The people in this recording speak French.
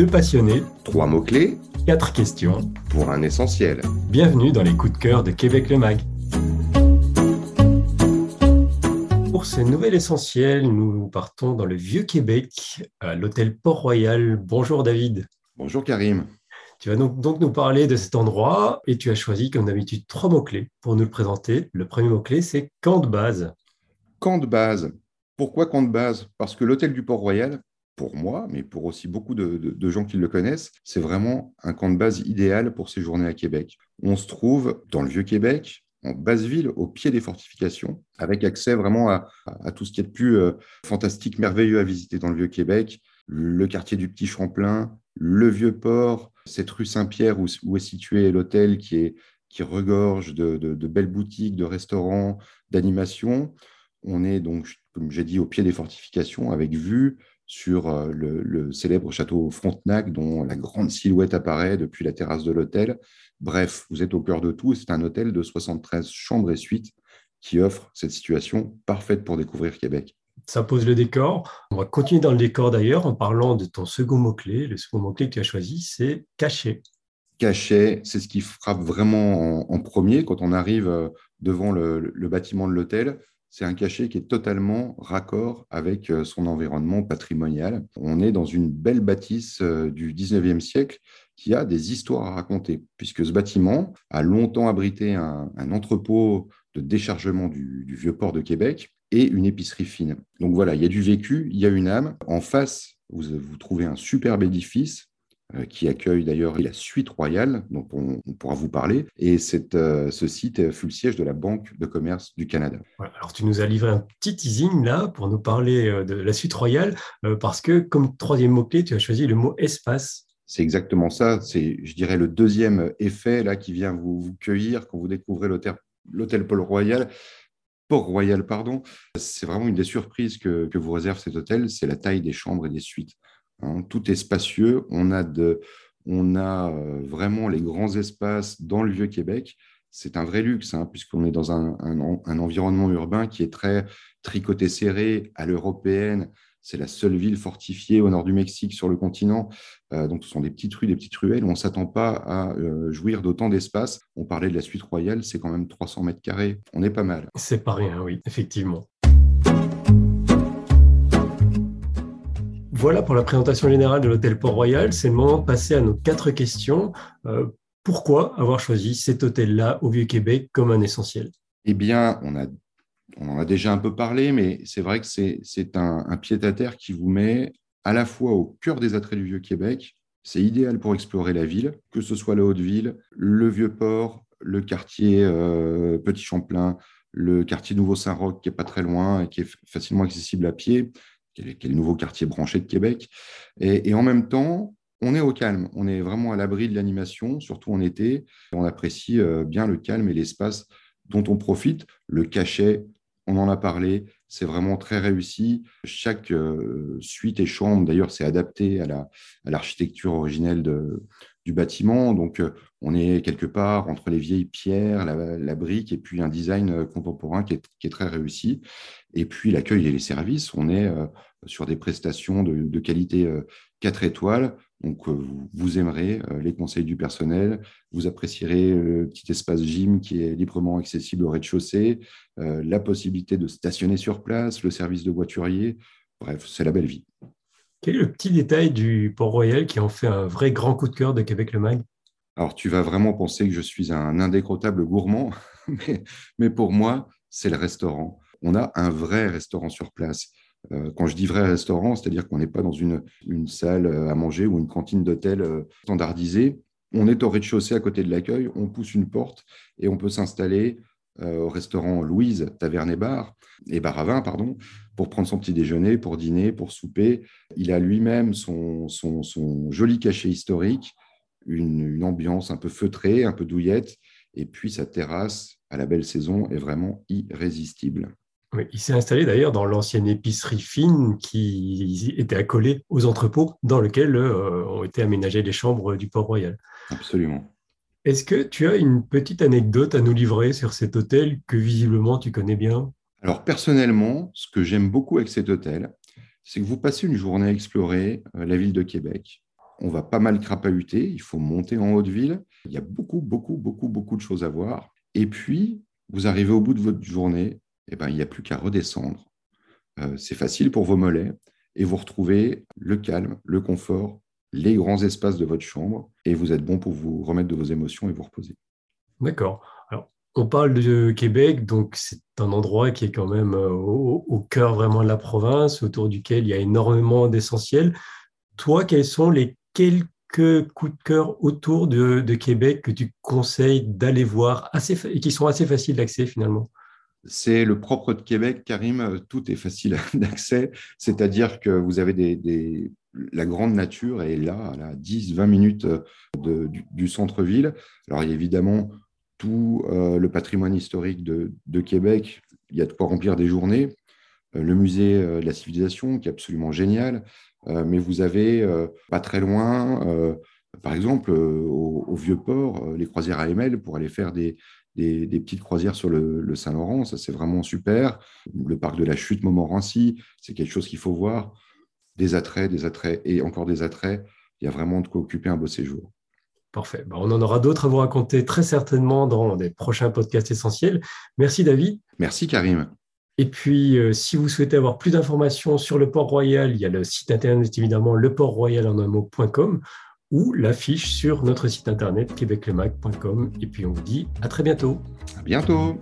Deux passionnés, Trois mots-clés quatre questions. pour un essentiel. Bienvenue dans les coups de cœur de Québec le Mag. Pour ce nouvel essentiel, nous partons dans le vieux Québec, à l'hôtel Port-Royal. Bonjour David. Bonjour Karim. Tu vas donc, donc nous parler de cet endroit et tu as choisi, comme d'habitude, trois mots-clés pour nous le présenter. Le premier mot-clé, c'est camp de base. Camp de base. Pourquoi camp de base? Parce que l'hôtel du Port-Royal, pour moi, mais pour aussi beaucoup de, gens qui le connaissent, c'est vraiment un camp de base idéal pour séjourner à Québec. On se trouve dans le Vieux-Québec, en basse ville, au pied des fortifications, avec accès vraiment à, tout ce qui est de plus euh, fantastique, merveilleux à visiter dans le Vieux-Québec. Le quartier du Petit Champlain, le Vieux-Port, cette rue Saint-Pierre où, est situé l'hôtel qui, regorge de, belles boutiques, de restaurants, d'animation. On est donc, comme j'ai dit, au pied des fortifications avec vue sur euh, le, le célèbre château Frontenac dont la grande silhouette apparaît depuis la terrasse de l'hôtel. Bref, vous êtes au cœur de tout. C'est un hôtel de 73 chambres et suites qui offre cette situation parfaite pour découvrir Québec. Ça pose le décor. On va continuer dans le décor d'ailleurs en parlant de ton second mot-clé. Le second mot-clé que tu as choisi, c'est caché. Cachet, c'est ce qui frappe vraiment en, en premier quand on arrive euh, devant le, le bâtiment de l'hôtel. C'est un cachet qui est totalement raccord avec euh, son environnement patrimonial. On est dans une belle bâtisse euh, du 19e siècle qui a des histoires à raconter, puisque ce bâtiment a longtemps abrité un, entrepôt de déchargement du, vieux port de Québec et une épicerie fine. Donc voilà, il y a du vécu, il y a une âme. En face, vous, trouvez un superbe édifice qui accueille d'ailleurs la suite royale, dont on, on pourra vous parler. Et cette, euh, ce site fut le siège de la Banque de commerce du Canada. Alors, tu nous as livré un petit teasing là pour nous parler euh, de la suite royale, euh, parce que comme troisième mot-clé, tu as choisi le mot espace. C'est exactement ça. C'est, je dirais, le deuxième effet là qui vient vous, vous cueillir quand vous découvrez l'hôtel, l'hôtel Paul Royal. Port-Royal, pardon. C'est vraiment une des surprises que, que vous réserve cet hôtel, c'est la taille des chambres et des suites. Hein, tout est spacieux. On a, de, on a euh, vraiment les grands espaces dans le Vieux-Québec. C'est un vrai luxe, hein, puisqu'on est dans un, un, un environnement urbain qui est très tricoté serré à l'européenne. C'est la seule ville fortifiée au nord du Mexique sur le continent. Euh, donc, ce sont des petites rues, des petites ruelles. On ne s'attend pas à euh, jouir d'autant d'espace. On parlait de la suite royale, c'est quand même 300 mètres carrés. On est pas mal. C'est pas rien, oui, effectivement. Voilà pour la présentation générale de l'hôtel Port-Royal. C'est le moment de passer à nos quatre questions. Euh, pourquoi avoir choisi cet hôtel-là au Vieux-Québec comme un essentiel? Eh bien, on, en a déjà un peu parlé, mais c'est vrai que c'est, un, un pied-à-terre qui vous met à la fois au cœur des attraits du Vieux-Québec. C'est idéal pour explorer la ville, que ce soit la Haute-Ville, le Vieux-Port, le quartier euh, Petit Champlain, le quartier Nouveau-Saint-Roch, qui est pas très loin et qui est facilement accessible à pied, qui nouveau quartier branché de Québec. Et, en même temps, on est au calme, on est vraiment à l'abri de l'animation, surtout en été. On apprécie euh, bien le calme et l'espace dont on profite. Le cachet, on en a parlé, c'est vraiment très réussi. Chaque euh, suite et chambre, d'ailleurs, c'est adapté à, la, à l'architecture originelle de, du bâtiment. Donc, euh, on est quelque part entre les vieilles pierres, la, brique, et puis un design euh, contemporain qui est, très réussi. Et puis, l'accueil et les services, on est euh, sur des prestations de, de qualité 4 étoiles. Donc, vous, aimerez les conseils du personnel, vous apprécierez le petit espace gym qui est librement accessible au rez-de-chaussée, la possibilité de stationner sur place, le service de voiturier. Bref, c'est la belle vie. Quel est le petit détail du Port-Royal qui en fait un vrai grand coup de cœur de Québec Le Mag Alors, tu vas vraiment penser que je suis un indécrottable gourmand, mais, pour moi, c'est le restaurant. On a un vrai restaurant sur place. Euh, quand je dis vrai restaurant, c'est-à-dire qu'on n'est pas dans une, salle à manger ou une cantine d'hôtel euh, standardisée. On est au rez-de-chaussée à côté de l'accueil, on pousse une porte et on peut s'installer euh, au restaurant Louise Taverne et Bar, et Bar à vin, pardon, pour prendre son petit déjeuner, pour dîner, pour souper. Il a lui-même son, son, son, joli cachet historique, une, une ambiance un peu feutrée, un peu douillette, et puis sa terrasse à la belle saison est vraiment irrésistible. Oui, il s'est installé d'ailleurs dans l'ancienne épicerie fine qui était accolée aux entrepôts dans lesquels euh, ont été aménagées les chambres du Port-Royal. Absolument. Est-ce que tu as une petite anecdote à nous livrer sur cet hôtel que visiblement tu connais bien? Alors personnellement, ce que j'aime beaucoup avec cet hôtel, c'est que vous passez une journée à explorer euh, la ville de Québec. on va pas mal crapahuter, il faut monter en haute ville. Il y a beaucoup, beaucoup, beaucoup, beaucoup de choses à voir. Et puis, vous arrivez au bout de votre journée, eh ben, il n'y a plus qu'à redescendre. Euh, c'est facile pour vos mollets et vous retrouvez le calme, le confort, les grands espaces de votre chambre et vous êtes bon pour vous remettre de vos émotions et vous reposer. D'accord. Alors, on parle de Québec, donc c'est un endroit qui est quand même euh, au, cœur vraiment de la province, autour duquel il y a énormément d'essentiels. Toi, quels sont les quelques coups de cœur autour de, Québec que tu conseilles d'aller voir assez, et qui sont assez faciles d'accès finalement? C'est le propre de Québec, Karim, tout est facile d'accès, c'est-à-dire que vous avez des, la grande nature est là, à 10-20 minutes du, centre-ville. Alors, il y a évidemment tout euh, le patrimoine historique de, Québec, il y a de quoi remplir des journées. Euh, le musée euh, de la civilisation, qui est absolument génial, mais vous avez pas très loin, par exemple, au, Vieux-Port, les croisières AML pour aller faire des, petites croisières sur le, Saint-Laurent, ça c'est vraiment super. Le parc de la Chute Montmorency, c'est quelque chose qu'il faut voir. Des attraits, des attraits et encore des attraits. Il y a vraiment de quoi occuper un beau séjour. Parfait. Bah, on en aura d'autres à vous raconter très certainement dans des prochains podcasts essentiels. Merci David. Merci Karim. Et puis, euh, si vous souhaitez avoir plus d'informations sur le Port Royal, il y a le site internet évidemment leportroyal.com ou l'affiche sur notre site internet québeclemac.com. Et puis on vous dit à très bientôt. À bientôt.